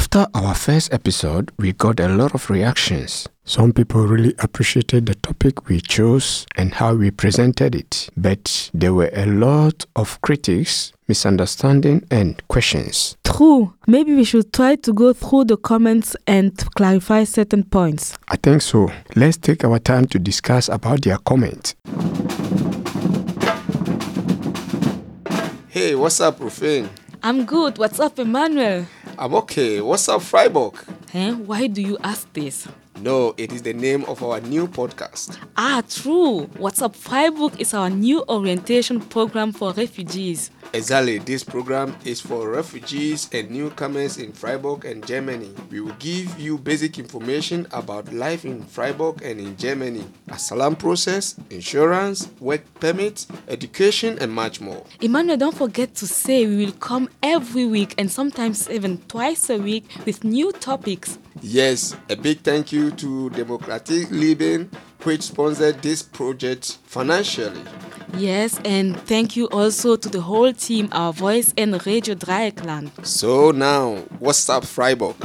After our first episode, we got a lot of reactions. Some people really appreciated the topic we chose and how we presented it, but there were a lot of critics, misunderstanding, and questions. True. Maybe we should try to go through the comments and clarify certain points. I think so. Let's take our time to discuss about their comments. Hey, what's up, Rufin? I'm good. What's up, Emmanuel? I'm okay. What's up, Freiburg? Eh? Why do you ask this? No, it is the name of our new podcast. Ah, true. What's up, Freiburg is our new orientation program for refugees. Exactly, this program is for refugees and newcomers in Freiburg and Germany. We will give you basic information about life in Freiburg and in Germany, asylum process, insurance, work permits, education, and much more. Emmanuel, don't forget to say we will come every week and sometimes even twice a week with new topics. Yes, a big thank you to Demokratie Leben, which sponsored this project financially. Yes, and thank you also to the whole team, our voice and Radio Dreyeckland. So now, what's up, Freiburg?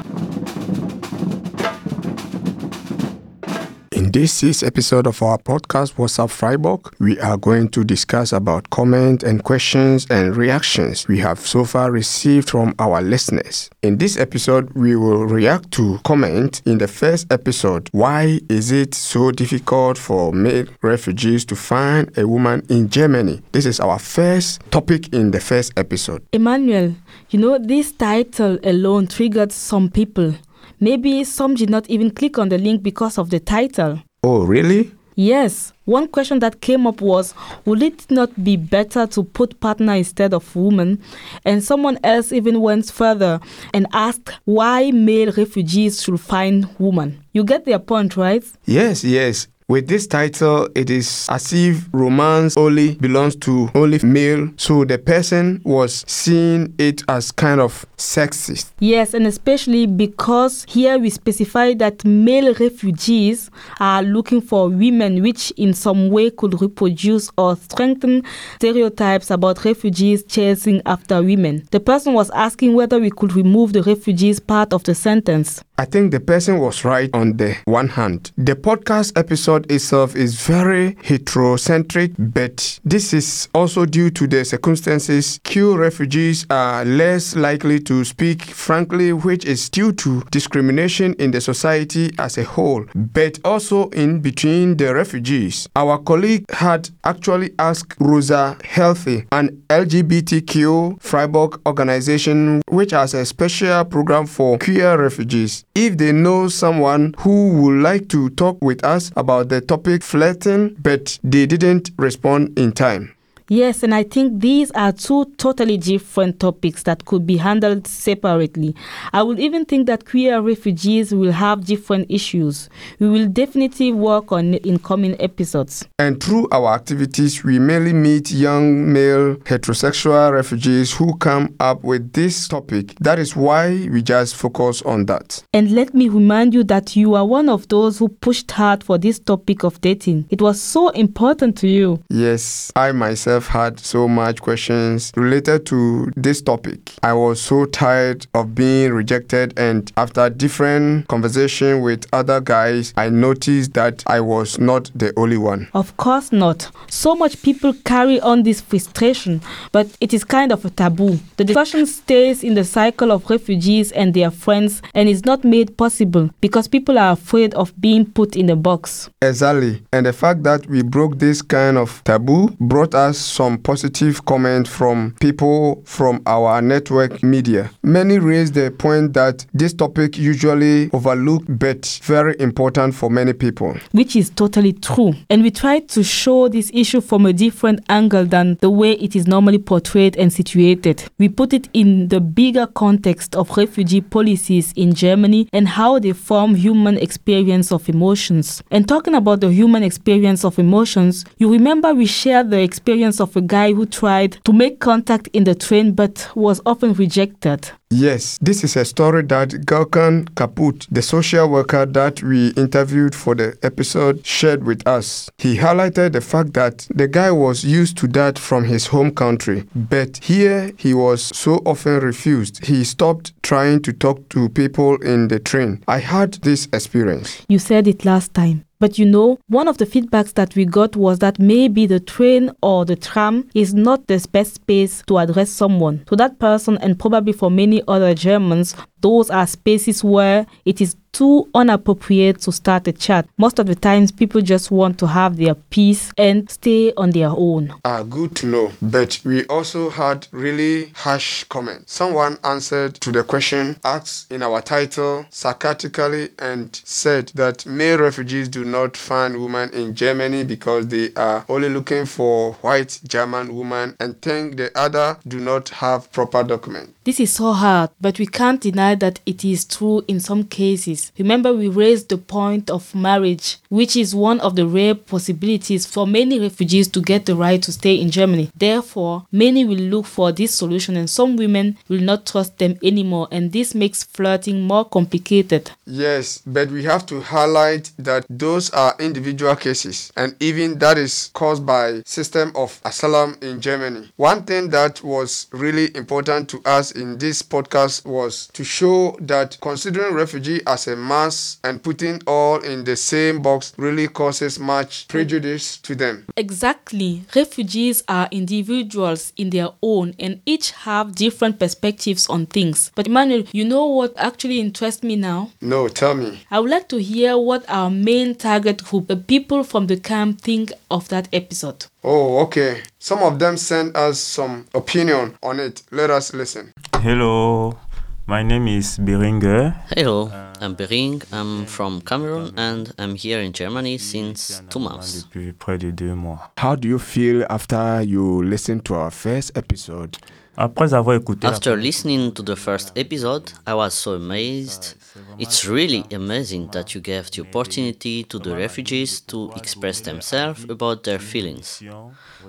This is episode of our podcast, What's Up Freiburg, we are going to discuss about comments and questions and reactions we have so far received from our listeners. In this episode, we will react to comment in the first episode. Why is it so difficult for male refugees to find a woman in Germany? This is our first topic in the first episode. Emmanuel, you know, this title alone triggered some people. Maybe some did not even click on the link because of the title. Oh, really? Yes, one question that came up was Would it not be better to put partner instead of woman? And someone else even went further and asked why male refugees should find woman. You get their point, right? Yes, yes. With this title, it is as if romance only belongs to only male, so the person was seeing it as kind of sexist. Yes, and especially because here we specify that male refugees are looking for women which in some way could reproduce or strengthen stereotypes about refugees chasing after women. The person was asking whether we could remove the refugees part of the sentence. I think the person was right on the one hand. The podcast episode itself is very heterocentric, but this is also due to the circumstances. Q refugees are less likely to speak frankly, which is due to discrimination in the society as a whole, but also in between the refugees. Our colleague had actually asked Rosa Hilfe, an LGBTQ Freiburg organization which has a special program for queer refugees, if they know someone who would like to talk with us about the topic flirting, but they didn't respond in time. Yes, and I think these are two totally different topics that could be handled separately. I would even think that queer refugees will have different issues. We will definitely work on it in coming episodes. And through our activities, we mainly meet young male heterosexual refugees who come up with this topic. That is why we just focus on that. And let me remind you that you are one of those who pushed hard for this topic of dating. It was so important to you. Yes, I myself had so much questions related to this topic. I was so tired of being rejected and after different conversation with other guys, I noticed that I was not the only one. Of course not. So much people carry on this frustration, but it is kind of a taboo. The discussion stays in the cycle of refugees and their friends and is not made possible because people are afraid of being put in a box. Exactly. And the fact that we broke this kind of taboo brought us some positive comments from people from our network media. Many raised the point that this topic usually overlooked but very important for many people. Which is totally true. And we tried to show this issue from a different angle than the way it is normally portrayed and situated. We put it in the bigger context of refugee policies in Germany and how they form human experience of emotions. And talking about the human experience of emotions, you remember we shared the experience of a guy who tried to make contact in the train but was often rejected. Yes, this is a story that Galkan Kaput, the social worker that we interviewed for the episode, shared with us. He highlighted the fact that the guy was used to that from his home country, but here he was so often refused. He stopped trying to talk to people in the train. I had this experience. You said it last time. But you know, one of the feedbacks that we got was that maybe the train or the tram is not the best space to address someone. To that person, and probably for many other Germans, those are spaces where it is too inappropriate to start a chat. Most of the times, people just want to have their peace and stay on their own. Ah, good to know. But we also had really harsh comments. Someone answered to the question asked in our title sarcastically and said that male refugees do not find women in Germany because they are only looking for white German women and think the other do not have proper documents. This is so hard, but we can't deny that it is true in some cases. Remember, we raised the point of marriage, which is one of the rare possibilities for many refugees to get the right to stay in Germany. Therefore, many will look for this solution, and some women will not trust them anymore, and this makes flirting more complicated. Yes, but we have to highlight that those are individual cases, and even that is caused by system of asylum in Germany. One thing that was really important to us in this podcast was to show that considering refugee as a mass and putting all in the same box really causes much prejudice to them. Exactly. Refugees are individuals in their own and each have different perspectives on things. But Emmanuel, you know what actually interests me now? No, tell me. I would like to hear what our main target group, the people from the camp, think of that episode. Oh, okay. Some of them sent us some opinion on it. Let us listen. Hello, my name is Beringer. Hello, uh, I'm Bering. I'm from Cameroon and I'm here in Germany since two months. Depuis près de deux mois. How do you feel after you listen to our first episode? Après avoir écouté la After listening to the first episode, I was so amazed. It's really amazing that you gave the opportunity to the refugees to express themselves about their feelings.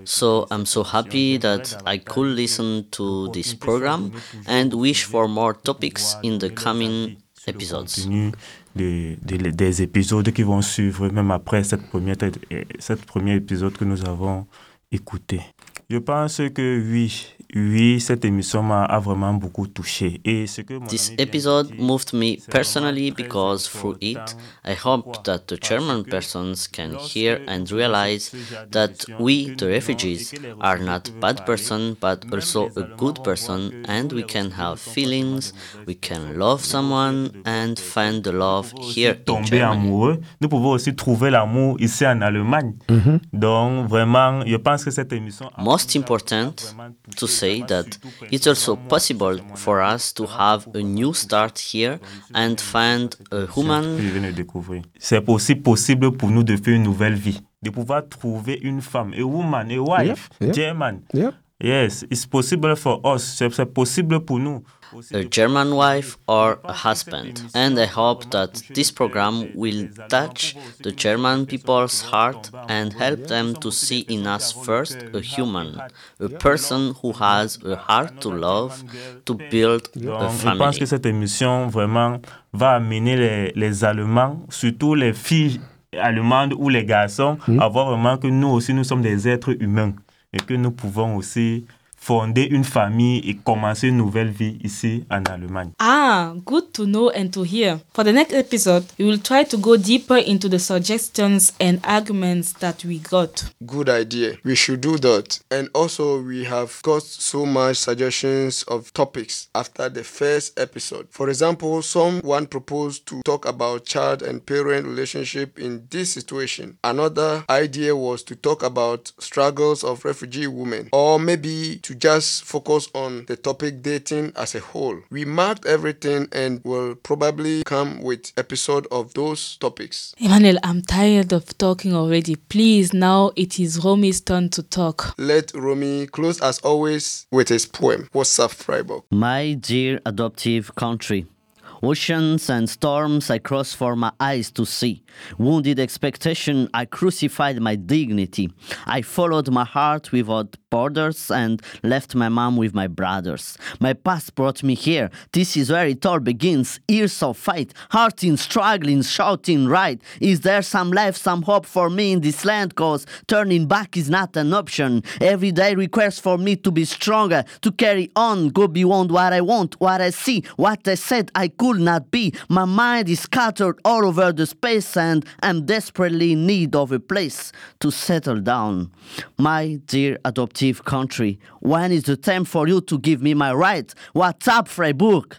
So I'm so happy that I could listen to this program and wish for more topics in the coming episodes. des, des, des épisodes qui vont suivre, même après cette première, cette premier épisode que nous avons écouté. Je pense que oui, oui, cette émission m'a a vraiment beaucoup touché. Et ce que mon This episode moved me personally because through it, I hope that the German persons can hear and realize that we, the refugees, are not bad person but also a good person and we can have feelings, we can love someone and find the love here in Germany. amoureux. Nous pouvons aussi trouver l'amour ici en Allemagne. Donc, vraiment, je pense que cette émission... Most important to say that it's also possible for us to have a new start here and find a que human. C'est aussi possible pour nous de faire une nouvelle vie, de pouvoir trouver une femme, a woman, a wife, Yeah, yeah. German. Yeah. Yes, it's possible for us. C'est possible pour nous. A German wife or a husband. And I hope that this program will touch the German people's heart and help them to see in us first a human, a person who has a heart to love, to build a Donc, je pense que family. cette émission vraiment va amener les, les Allemands, surtout les filles allemandes ou les garçons, à voir vraiment que nous aussi, nous sommes des êtres humains et que nous pouvons aussi fonder une famille et commencer une nouvelle vie ici en Allemagne. Ah, good to know and to hear. For the next episode, we will try to go deeper into the suggestions and arguments that we got. Good idea. We should do that. And also, we have got so much suggestions of topics after the first episode. For example, someone proposed to talk about child and parent relationship in this situation. Another idea was to talk about struggles of refugee women, or maybe to just focus on the topic dating as a whole. We marked everything and will probably come with episode of those topics. Emmanuel, I'm tired of talking already. Please, now it is Romi's turn to talk. Let Romy close as always with his poem, What's up, Freiburg? My dear adoptive country, Oceans and storms I crossed for my eyes to see. Wounded expectation, I crucified my dignity. I followed my heart without borders and left my mom with my brothers. My past brought me here. This is where it all begins. Years of fight, hearting, struggling, shouting right. Is there some life, some hope for me in this land? Cause turning back is not an option. Every day requires for me to be stronger, to carry on, go beyond what I want, what I see, what I said I could not be. My mind is scattered all over the space and I'm desperately in need of a place to settle down. My dear adoptive country, when is the time for you to give me my right? What's up, Freiburg?